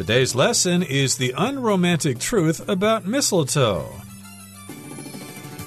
Today's lesson is the unromantic truth about mistletoe.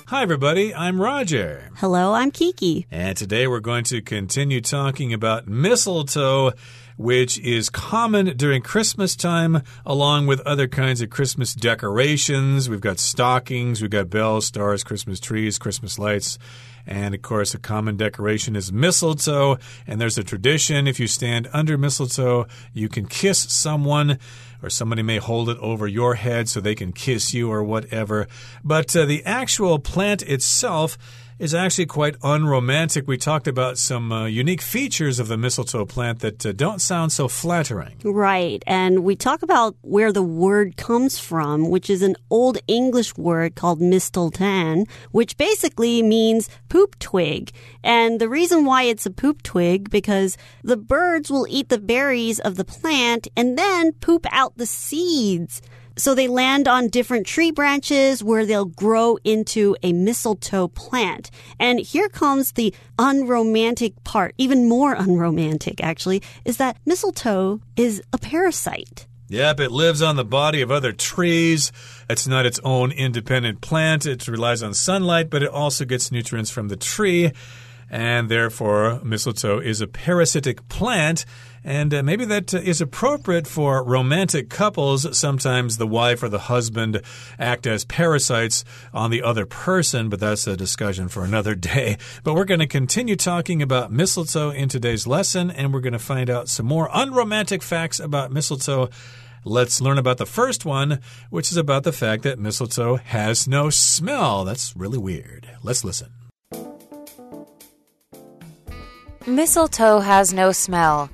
Hi, everybody. I'm Roger. Hello, I'm Kiki. And today we're going to continue talking about mistletoe which is common during Christmas time, along with other kinds of Christmas decorations. We've got stockings, we've got bells, stars, Christmas trees, Christmas lights. And of course, a common decoration is mistletoe. And there's a tradition if you stand under mistletoe, you can kiss someone or somebody may hold it over your head so they can kiss you or whatever. But uh, the actual plant itself is actually quite unromantic. We talked about some uh, unique features of the mistletoe plant that uh, don't sound so flattering. Right. And we talk about where the word comes from, which is an old English word called mistletoe, which basically means poop twig. And the reason why it's a poop twig because the birds will eat the berries of the plant and then poop out the seeds. So they land on different tree branches where they'll grow into a mistletoe plant. And here comes the unromantic part, even more unromantic actually, is that mistletoe is a parasite. Yep, it lives on the body of other trees. It's not its own independent plant. It relies on sunlight, but it also gets nutrients from the tree. And therefore, mistletoe is a parasitic plant and uh, maybe that is appropriate for romantic couples. Sometimes the wife or the husband act as parasites on the other person, but that's a discussion for another day. But we're going to continue talking about mistletoe in today's lesson, and we're going to find out some more unromantic facts about mistletoe. Let's learn about the first one, which is about the fact that mistletoe has no smell. That's really weird. Let's listen. Mistletoe has no smell.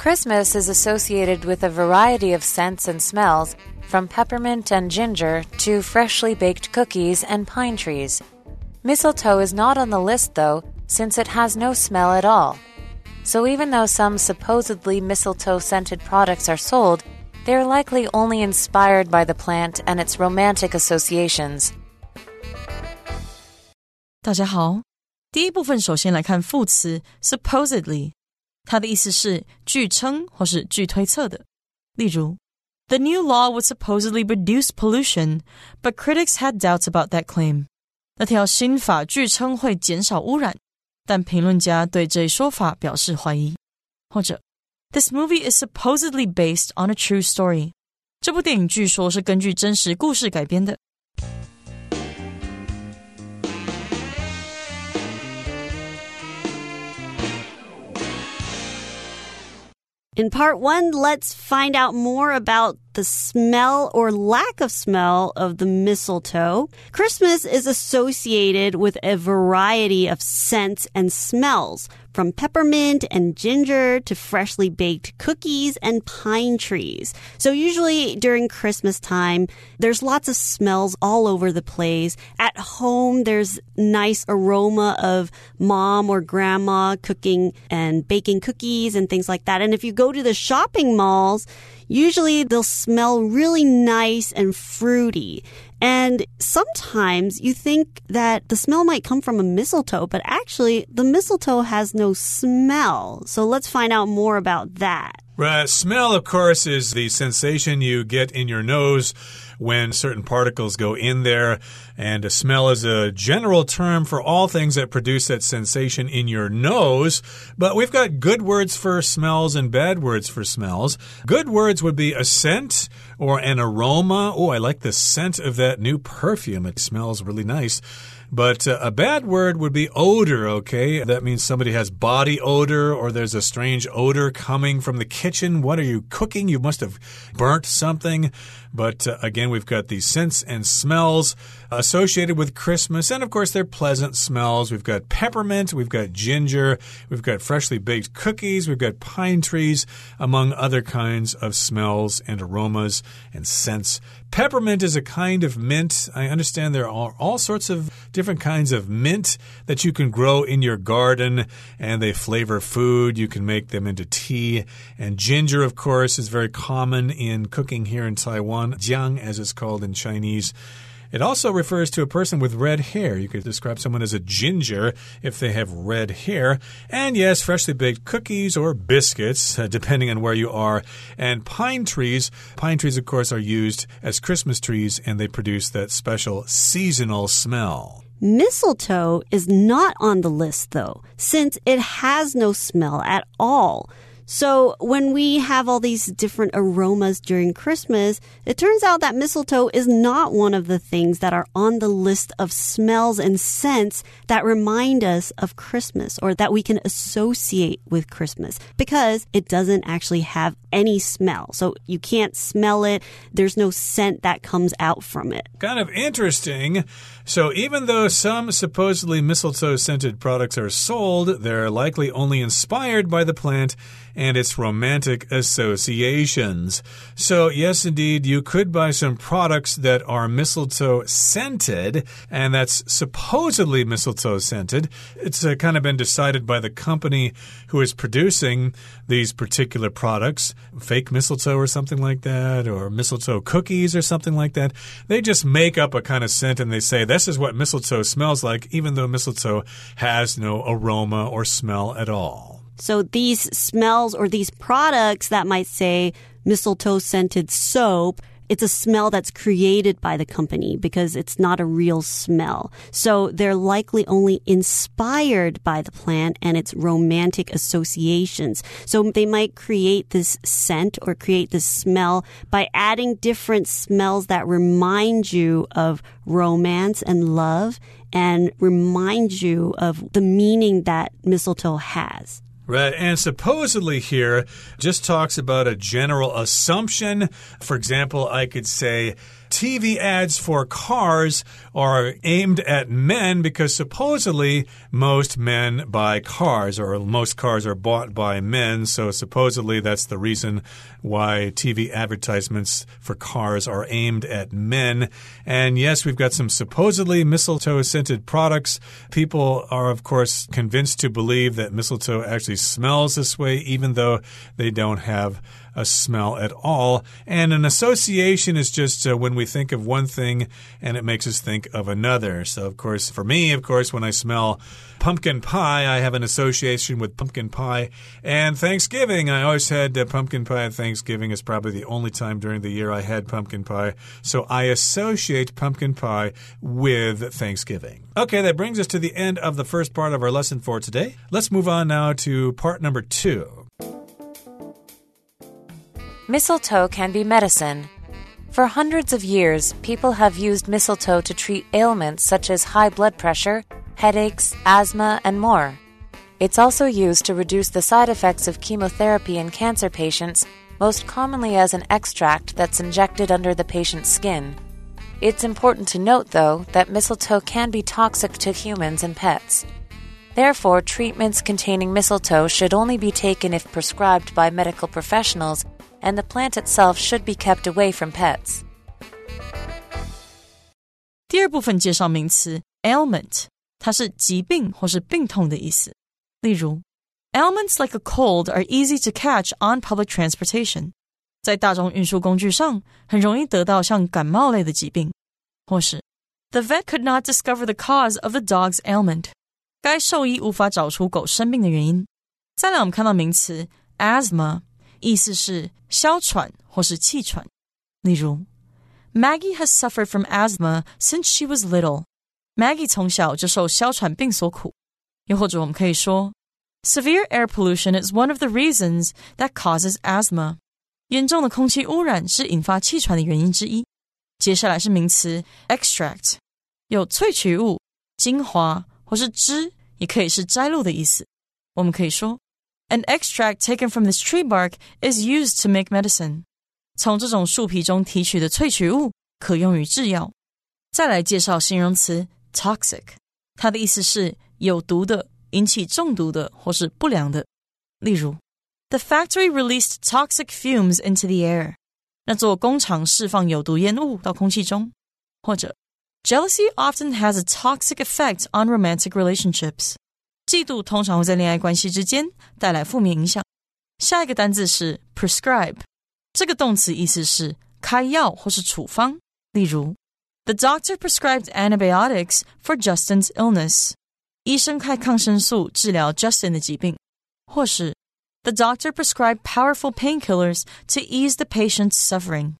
Christmas is associated with a variety of scents and smells, from peppermint and ginger to freshly baked cookies and pine trees. Mistletoe is not on the list, though, since it has no smell at all. So even though some supposedly mistletoe scented products are sold, they are likely only inspired by the plant and its romantic associations. 大家好，第一部分首先来看副词 supposedly。 它的意思是据称或是据推测的。例如，The new law would supposedly reduce pollution, but critics had doubts about that claim。那条新法据称会减少污染，但评论家对这一说法表示怀疑。或者，This movie is supposedly based on a true story。这部电影据说是根据真实故事改编的。 In part one, let's find out more about the smell or lack of smell of the mistletoe. Christmas is associated with a variety of scents and smells from peppermint and ginger to freshly baked cookies and pine trees. So usually during Christmas time, there's lots of smells all over the place. At home, there's nice aroma of mom or grandma cooking and baking cookies and things like that. And if you go to the shopping malls, Usually they'll smell really nice and fruity. And sometimes you think that the smell might come from a mistletoe, but actually the mistletoe has no smell. So let's find out more about that. Right. Smell, of course, is the sensation you get in your nose when certain particles go in there. And a smell is a general term for all things that produce that sensation in your nose. But we've got good words for smells and bad words for smells. Good words would be a scent or an aroma. Oh, I like the scent of that new perfume. It smells really nice. But uh, a bad word would be odor, okay? That means somebody has body odor or there's a strange odor coming from the kitchen. What are you cooking? You must have burnt something. But uh, again, we've got these scents and smells associated with Christmas. And of course, they're pleasant smells. We've got peppermint, we've got ginger, we've got freshly baked cookies, we've got pine trees, among other kinds of smells and aromas and scents. Peppermint is a kind of mint. I understand there are all sorts of different kinds of mint that you can grow in your garden and they flavor food. You can make them into tea. And ginger, of course, is very common in cooking here in Taiwan. Jiang, as it's called in Chinese. It also refers to a person with red hair. You could describe someone as a ginger if they have red hair. And yes, freshly baked cookies or biscuits, uh, depending on where you are. And pine trees. Pine trees, of course, are used as Christmas trees and they produce that special seasonal smell. Mistletoe is not on the list though, since it has no smell at all. So when we have all these different aromas during Christmas, it turns out that mistletoe is not one of the things that are on the list of smells and scents that remind us of Christmas or that we can associate with Christmas because it doesn't actually have any smell. So you can't smell it. There's no scent that comes out from it. Kind of interesting. So even though some supposedly mistletoe scented products are sold, they're likely only inspired by the plant and its romantic associations. So, yes, indeed, you could buy some products that are mistletoe scented, and that's supposedly mistletoe scented. It's uh, kind of been decided by the company who is producing these particular products fake mistletoe or something like that, or mistletoe cookies or something like that. They just make up a kind of scent and they say, this is what mistletoe smells like, even though mistletoe has no aroma or smell at all. So these smells or these products that might say mistletoe scented soap, it's a smell that's created by the company because it's not a real smell. So they're likely only inspired by the plant and its romantic associations. So they might create this scent or create this smell by adding different smells that remind you of romance and love and remind you of the meaning that mistletoe has. Right. And supposedly here just talks about a general assumption. For example, I could say, TV ads for cars are aimed at men because supposedly most men buy cars or most cars are bought by men. So supposedly that's the reason why TV advertisements for cars are aimed at men. And yes, we've got some supposedly mistletoe scented products. People are, of course, convinced to believe that mistletoe actually smells this way, even though they don't have a smell at all. And an association is just uh, when we think of one thing and it makes us think of another. So, of course, for me, of course, when I smell pumpkin pie, I have an association with pumpkin pie. And Thanksgiving, I always had uh, pumpkin pie at Thanksgiving. is probably the only time during the year I had pumpkin pie. So I associate pumpkin pie with Thanksgiving. Okay, that brings us to the end of the first part of our lesson for today. Let's move on now to part number two. Mistletoe can be medicine. For hundreds of years, people have used mistletoe to treat ailments such as high blood pressure, headaches, asthma, and more. It's also used to reduce the side effects of chemotherapy in cancer patients, most commonly as an extract that's injected under the patient's skin. It's important to note, though, that mistletoe can be toxic to humans and pets. Therefore, treatments containing mistletoe should only be taken if prescribed by medical professionals and the plant itself should be kept away from pets. 第二部分介绍名词 ailment，它是疾病或是病痛的意思。例如，ailments like a cold are easy to catch on public transportation，在大众运输工具上很容易得到像感冒类的疾病，或是 The vet could not discover the cause of the dog's ailment，该兽医无法找出狗生病的原因。再来，我们看到名词 asthma。意思是 哮喘或是气喘。例如，Maggie has suffered from asthma since she was little。Maggie 从小就受哮喘病所苦。又或者我们可以说，Severe air pollution is one of the reasons that causes asthma。严重的空气污染是引发气喘的原因之一。接下来是名词 extract，有萃取物、精华或是汁，也可以是摘录的意思。我们可以说 an extract taken from this tree bark is used to make medicine. 从这种树皮中提取的萃取物可用于制药。再来介绍形容词 toxic，它的意思是有毒的、引起中毒的或是不良的。例如，The factory released toxic fumes into the air。那座工厂释放有毒烟雾到空气中。或者，Jealousy often has a toxic effect on romantic relationships。 嫉妒通常会在恋爱关系之间带来负面影响。下一个单字是 prescribe，这个动词意思是开药或是处方。例如 The doctor prescribed antibiotics for Justin's illness. 医生开抗生素治疗 Justin 的疾病，或是 The doctor prescribed powerful painkillers to ease the patient's suffering.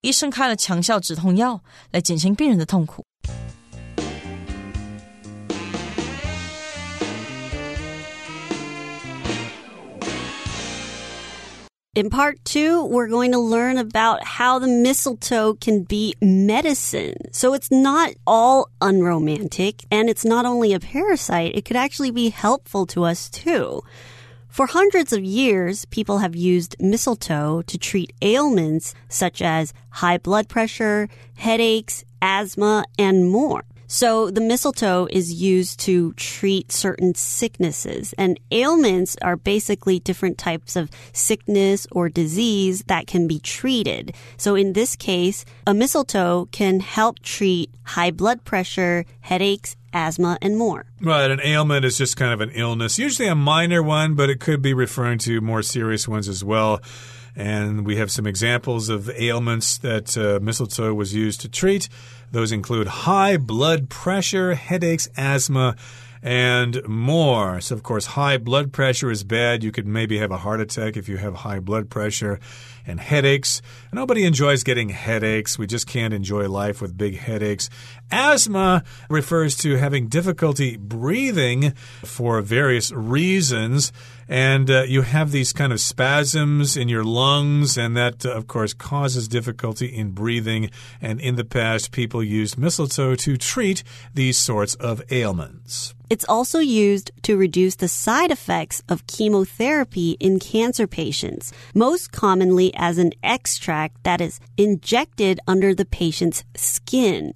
医生开了强效止痛药来减轻病人的痛苦。In part two, we're going to learn about how the mistletoe can be medicine. So it's not all unromantic, and it's not only a parasite, it could actually be helpful to us too. For hundreds of years, people have used mistletoe to treat ailments such as high blood pressure, headaches, asthma, and more. So the mistletoe is used to treat certain sicknesses and ailments are basically different types of sickness or disease that can be treated. So in this case, a mistletoe can help treat high blood pressure, headaches, asthma, and more. Right, an ailment is just kind of an illness, usually a minor one, but it could be referring to more serious ones as well. And we have some examples of ailments that uh, mistletoe was used to treat. Those include high blood pressure, headaches, asthma, and more. So, of course, high blood pressure is bad. You could maybe have a heart attack if you have high blood pressure and headaches. Nobody enjoys getting headaches. We just can't enjoy life with big headaches. Asthma refers to having difficulty breathing for various reasons. And uh, you have these kind of spasms in your lungs, and that, uh, of course, causes difficulty in breathing. And in the past, people used mistletoe to treat these sorts of ailments. It's also used to reduce the side effects of chemotherapy in cancer patients, most commonly as an extract that is injected under the patient's skin.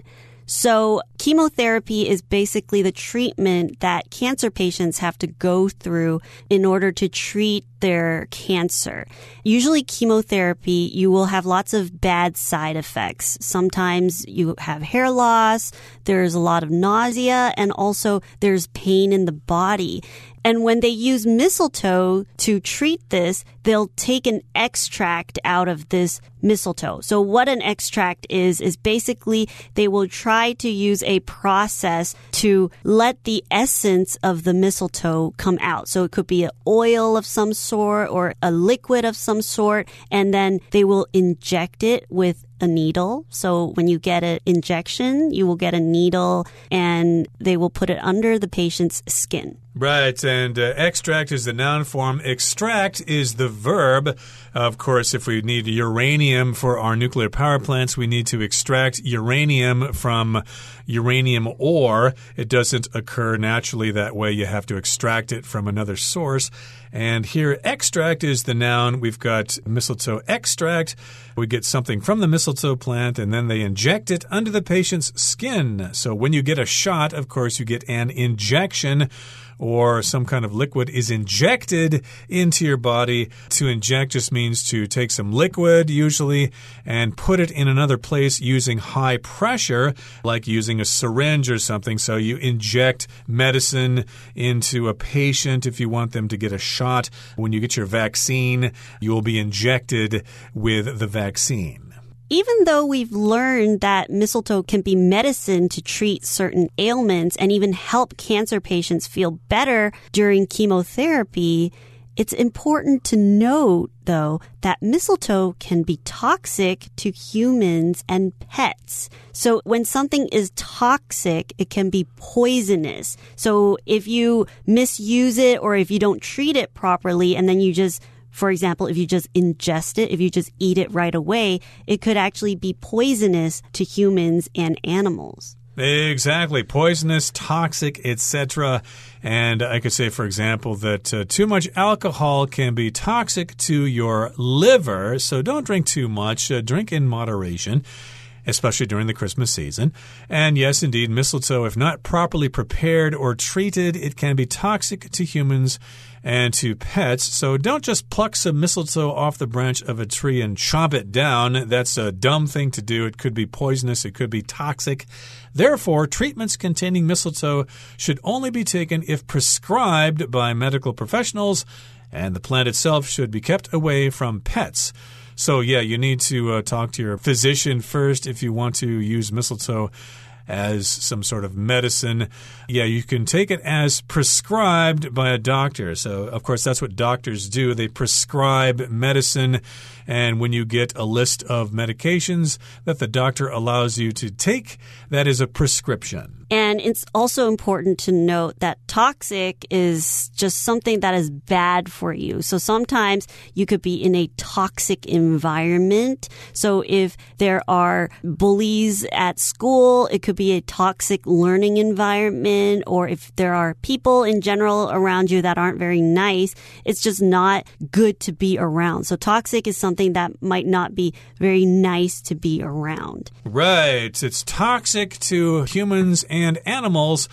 So chemotherapy is basically the treatment that cancer patients have to go through in order to treat their cancer. Usually chemotherapy, you will have lots of bad side effects. Sometimes you have hair loss, there's a lot of nausea, and also there's pain in the body. And when they use mistletoe to treat this, they'll take an extract out of this mistletoe. So what an extract is, is basically they will try to use a process to let the essence of the mistletoe come out. So it could be an oil of some sort or a liquid of some sort, and then they will inject it with a needle. So when you get an injection, you will get a needle and they will put it under the patient's skin. Right, and uh, extract is the noun form. Extract is the verb. Of course, if we need uranium for our nuclear power plants, we need to extract uranium from uranium ore. It doesn't occur naturally that way. You have to extract it from another source. And here, extract is the noun. We've got mistletoe extract. We get something from the mistletoe plant, and then they inject it under the patient's skin. So when you get a shot, of course, you get an injection or some kind of liquid is injected into your body. To inject just means to take some liquid, usually, and put it in another place using high pressure, like using a syringe or something. So you inject medicine into a patient if you want them to get a shot. When you get your vaccine, you will be injected with the vaccine even though we've learned that mistletoe can be medicine to treat certain ailments and even help cancer patients feel better during chemotherapy, it's important to note, though, that mistletoe can be toxic to humans and pets. So when something is toxic, it can be poisonous. So if you misuse it or if you don't treat it properly and then you just for example, if you just ingest it, if you just eat it right away, it could actually be poisonous to humans and animals. Exactly. Poisonous, toxic, etc. And I could say, for example, that uh, too much alcohol can be toxic to your liver. So don't drink too much. Uh, drink in moderation especially during the Christmas season. And yes, indeed, mistletoe, if not properly prepared or treated, it can be toxic to humans and to pets. So don't just pluck some mistletoe off the branch of a tree and chop it down. That's a dumb thing to do. It could be poisonous, it could be toxic. Therefore, treatments containing mistletoe should only be taken if prescribed by medical professionals, and the plant itself should be kept away from pets. So, yeah, you need to uh, talk to your physician first if you want to use mistletoe as some sort of medicine. Yeah, you can take it as prescribed by a doctor. So, of course, that's what doctors do. They prescribe medicine. And when you get a list of medications that the doctor allows you to take, that is a prescription. And it's also important to note that toxic is just something that is bad for you. So sometimes you could be in a toxic environment. So if there are bullies at school, it could be a toxic learning environment. Or if there are people in general around you that aren't very nice, it's just not good to be around. So toxic is something that might not be very nice to be around. Right. It's toxic to humans and and animals.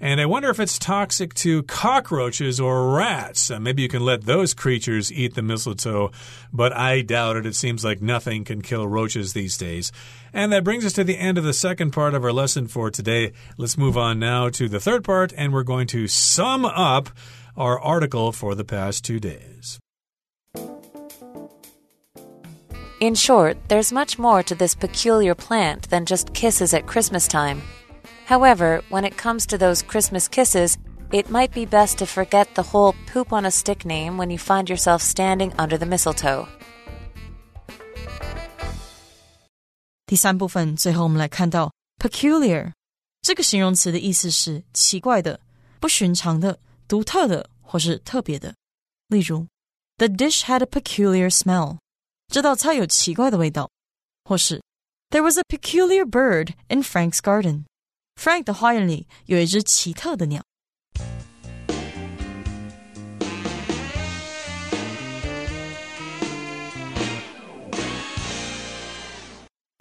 And I wonder if it's toxic to cockroaches or rats. Uh, maybe you can let those creatures eat the mistletoe, but I doubt it. It seems like nothing can kill roaches these days. And that brings us to the end of the second part of our lesson for today. Let's move on now to the third part, and we're going to sum up our article for the past two days. In short, there's much more to this peculiar plant than just kisses at Christmas time. However, when it comes to those Christmas kisses, it might be best to forget the whole poop on a stick name when you find yourself standing under the mistletoe. 第三部分，最后我们来看到 peculiar 这个形容词的意思是奇怪的、不寻常的、独特的或是特别的。例如，The dish had a peculiar smell，这道菜有奇怪的味道，或是 There was a peculiar bird in Frank's garden。 Frank 的花园里有一只奇特的鸟。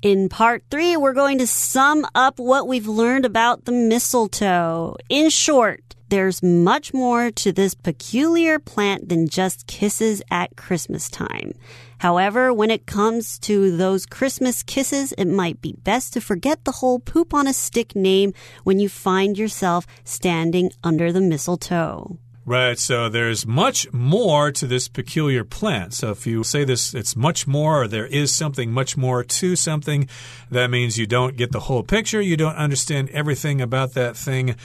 In part three, we're going to sum up what we've learned about the mistletoe. In short, there's much more to this peculiar plant than just kisses at Christmas time. However, when it comes to those Christmas kisses, it might be best to forget the whole poop on a stick name when you find yourself standing under the mistletoe. Right, so there's much more to this peculiar plant. So if you say this, it's much more, or there is something much more to something, that means you don't get the whole picture, you don't understand everything about that thing.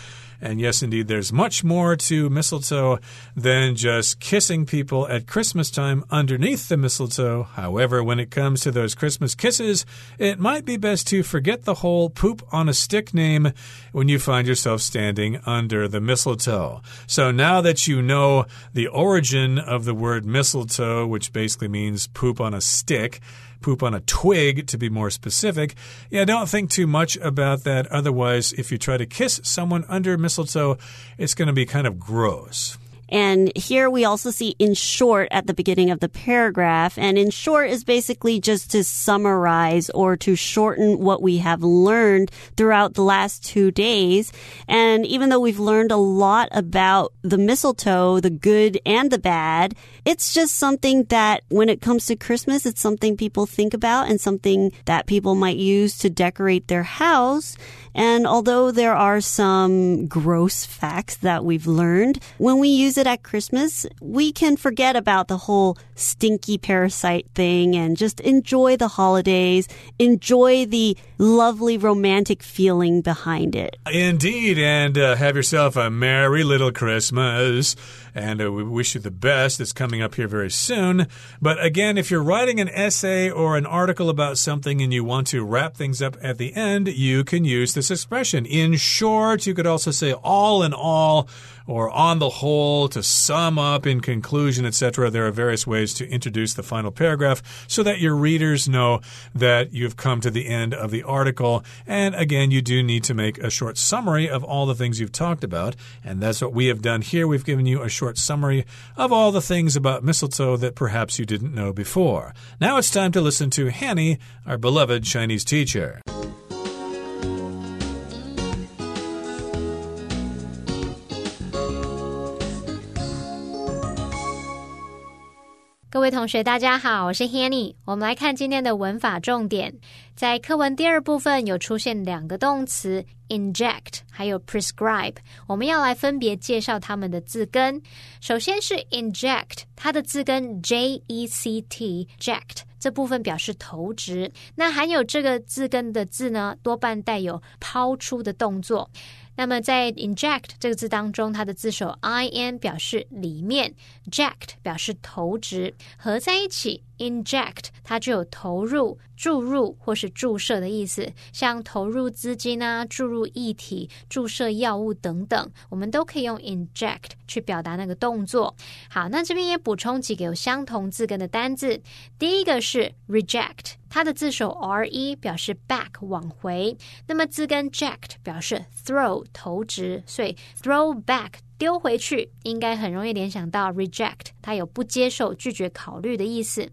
And yes, indeed, there's much more to mistletoe than just kissing people at Christmas time underneath the mistletoe. However, when it comes to those Christmas kisses, it might be best to forget the whole poop on a stick name when you find yourself standing under the mistletoe. So now that you know the origin of the word mistletoe, which basically means poop on a stick, poop on a twig, to be more specific. Yeah, don't think too much about that. Otherwise, if you try to kiss someone under mistletoe, it's going to be kind of gross. And here we also see in short at the beginning of the paragraph. And in short is basically just to summarize or to shorten what we have learned throughout the last two days. And even though we've learned a lot about the mistletoe, the good and the bad, it's just something that when it comes to Christmas, it's something people think about and something that people might use to decorate their house. And although there are some gross facts that we've learned, when we use it at Christmas, we can forget about the whole stinky parasite thing and just enjoy the holidays, enjoy the lovely romantic feeling behind it. Indeed, and uh, have yourself a merry little Christmas. And uh, we wish you the best. It's coming up here very soon. But again, if you're writing an essay or an article about something and you want to wrap things up at the end, you can use this expression. In short, you could also say all in all or on the whole, to sum up in conclusion, etc. There are various ways to introduce the final paragraph so that your readers know that you've come to the end of the article. And again, you do need to make a short summary of all the things you've talked about. And that's what we have done here. We've given you a short summary of all the things about mistletoe that perhaps you didn't know before. Now it's time to listen to Hanny, our beloved Chinese teacher. 各位同学，大家好，我是 Hanny。我们来看今天的文法重点，在课文第二部分有出现两个动词 inject 还有 prescribe，我们要来分别介绍它们的字根。首先是 inject，它的字根 j e c t，ject 这部分表示投掷。那含有这个字根的字呢，多半带有抛出的动作。那么在 inject 这个字当中，它的字首 i n 表示里面，ject 表示投掷，合在一起 inject 它就有投入、注入或是注射的意思。像投入资金啊、注入液体、注射药物等等，我们都可以用 inject 去表达那个动作。好，那这边也补充几个有相同字根的单字。第一个是 reject。它的字首 r e 表示 back 往回，那么字根 ject 表示 throw 投掷，所以 throw back 丢回去，应该很容易联想到 reject，它有不接受、拒绝考虑的意思。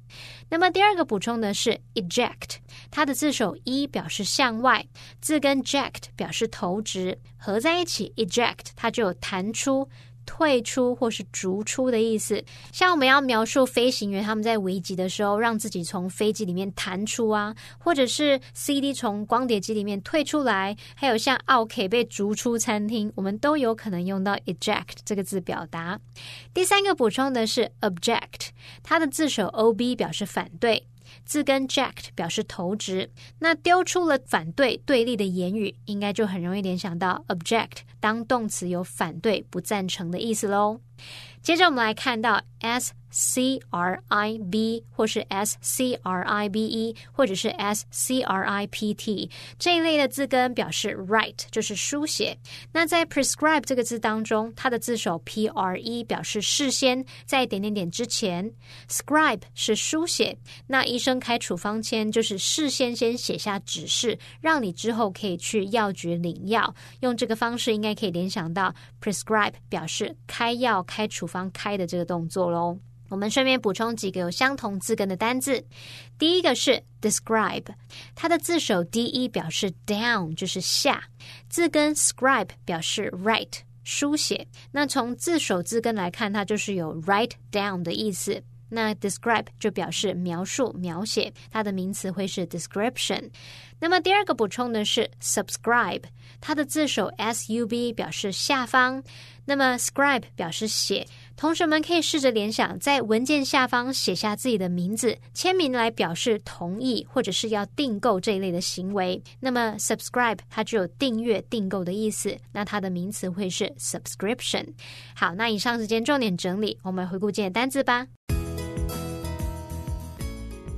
那么第二个补充的是 eject，它的字首 e 表示向外，字根 ject 表示投掷，合在一起 eject 它就有弹出。退出或是逐出的意思，像我们要描述飞行员他们在危急的时候，让自己从飞机里面弹出啊，或者是 CD 从光碟机里面退出来，还有像 OK 被逐出餐厅，我们都有可能用到 eject 这个字表达。第三个补充的是 object，它的字首 ob 表示反对。字根 ject 表示投掷，那丢出了反对对立的言语，应该就很容易联想到 object 当动词有反对、不赞成的意思喽。接着我们来看到 s。C R I B 或是 S C R I B E 或者是 S C R I P T 这一类的字根表示 write 就是书写。那在 prescribe 这个字当中，它的字首 P R E 表示事先在点点点之前，scribe 是书写。那医生开处方签就是事先先写下指示，让你之后可以去药局领药。用这个方式应该可以联想到 prescribe 表示开药、开处方、开的这个动作喽。我们顺便补充几个有相同字根的单字。第一个是 describe，它的字首 d e 表示 down，就是下；字根 scribe 表示 write，书写。那从字首字根来看，它就是有 write down 的意思。那 describe 就表示描述、描写，它的名词会是 description。那么第二个补充的是 subscribe，它的字首 s u b 表示下方，那么 scribe 表示写。同学们可以试着联想，在文件下方写下自己的名字、签名来表示同意，或者是要订购这一类的行为。那么 subscribe 它具有订阅、订购的意思，那它的名词会是 subscription。好，那以上时间重点整理，我们回顾今天单字吧。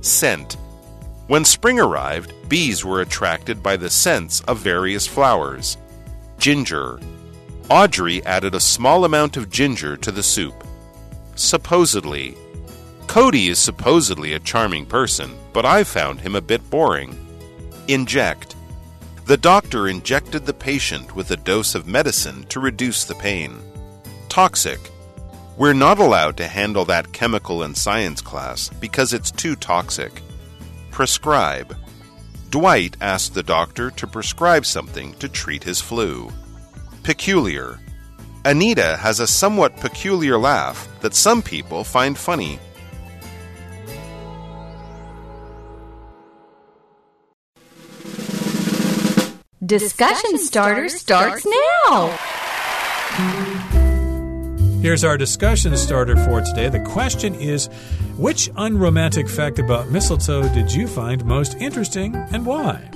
Scent. When spring arrived, bees were attracted by the scents of various flowers. Ginger. Audrey added a small amount of ginger to the soup. Supposedly. Cody is supposedly a charming person, but I found him a bit boring. Inject. The doctor injected the patient with a dose of medicine to reduce the pain. Toxic. We're not allowed to handle that chemical in science class because it's too toxic. Prescribe. Dwight asked the doctor to prescribe something to treat his flu. Peculiar. Anita has a somewhat peculiar laugh that some people find funny. Discussion starter starts now. Here's our discussion starter for today. The question is Which unromantic fact about mistletoe did you find most interesting and why?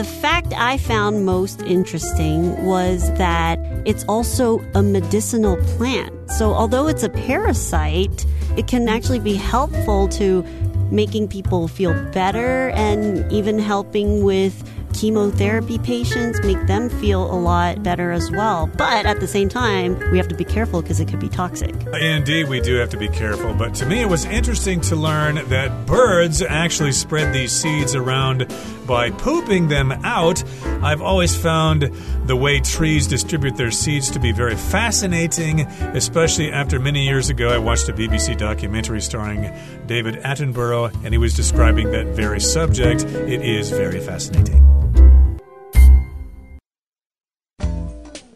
The fact I found most interesting was that it's also a medicinal plant. So, although it's a parasite, it can actually be helpful to making people feel better and even helping with chemotherapy patients, make them feel a lot better as well. But at the same time, we have to be careful because it could be toxic. Indeed, we do have to be careful. But to me, it was interesting to learn that birds actually spread these seeds around by pooping them out. I've always found the way trees distribute their seeds to be very fascinating, especially after many years ago I watched a BBC documentary starring David Attenborough, and he was describing that very subject. It is very fascinating.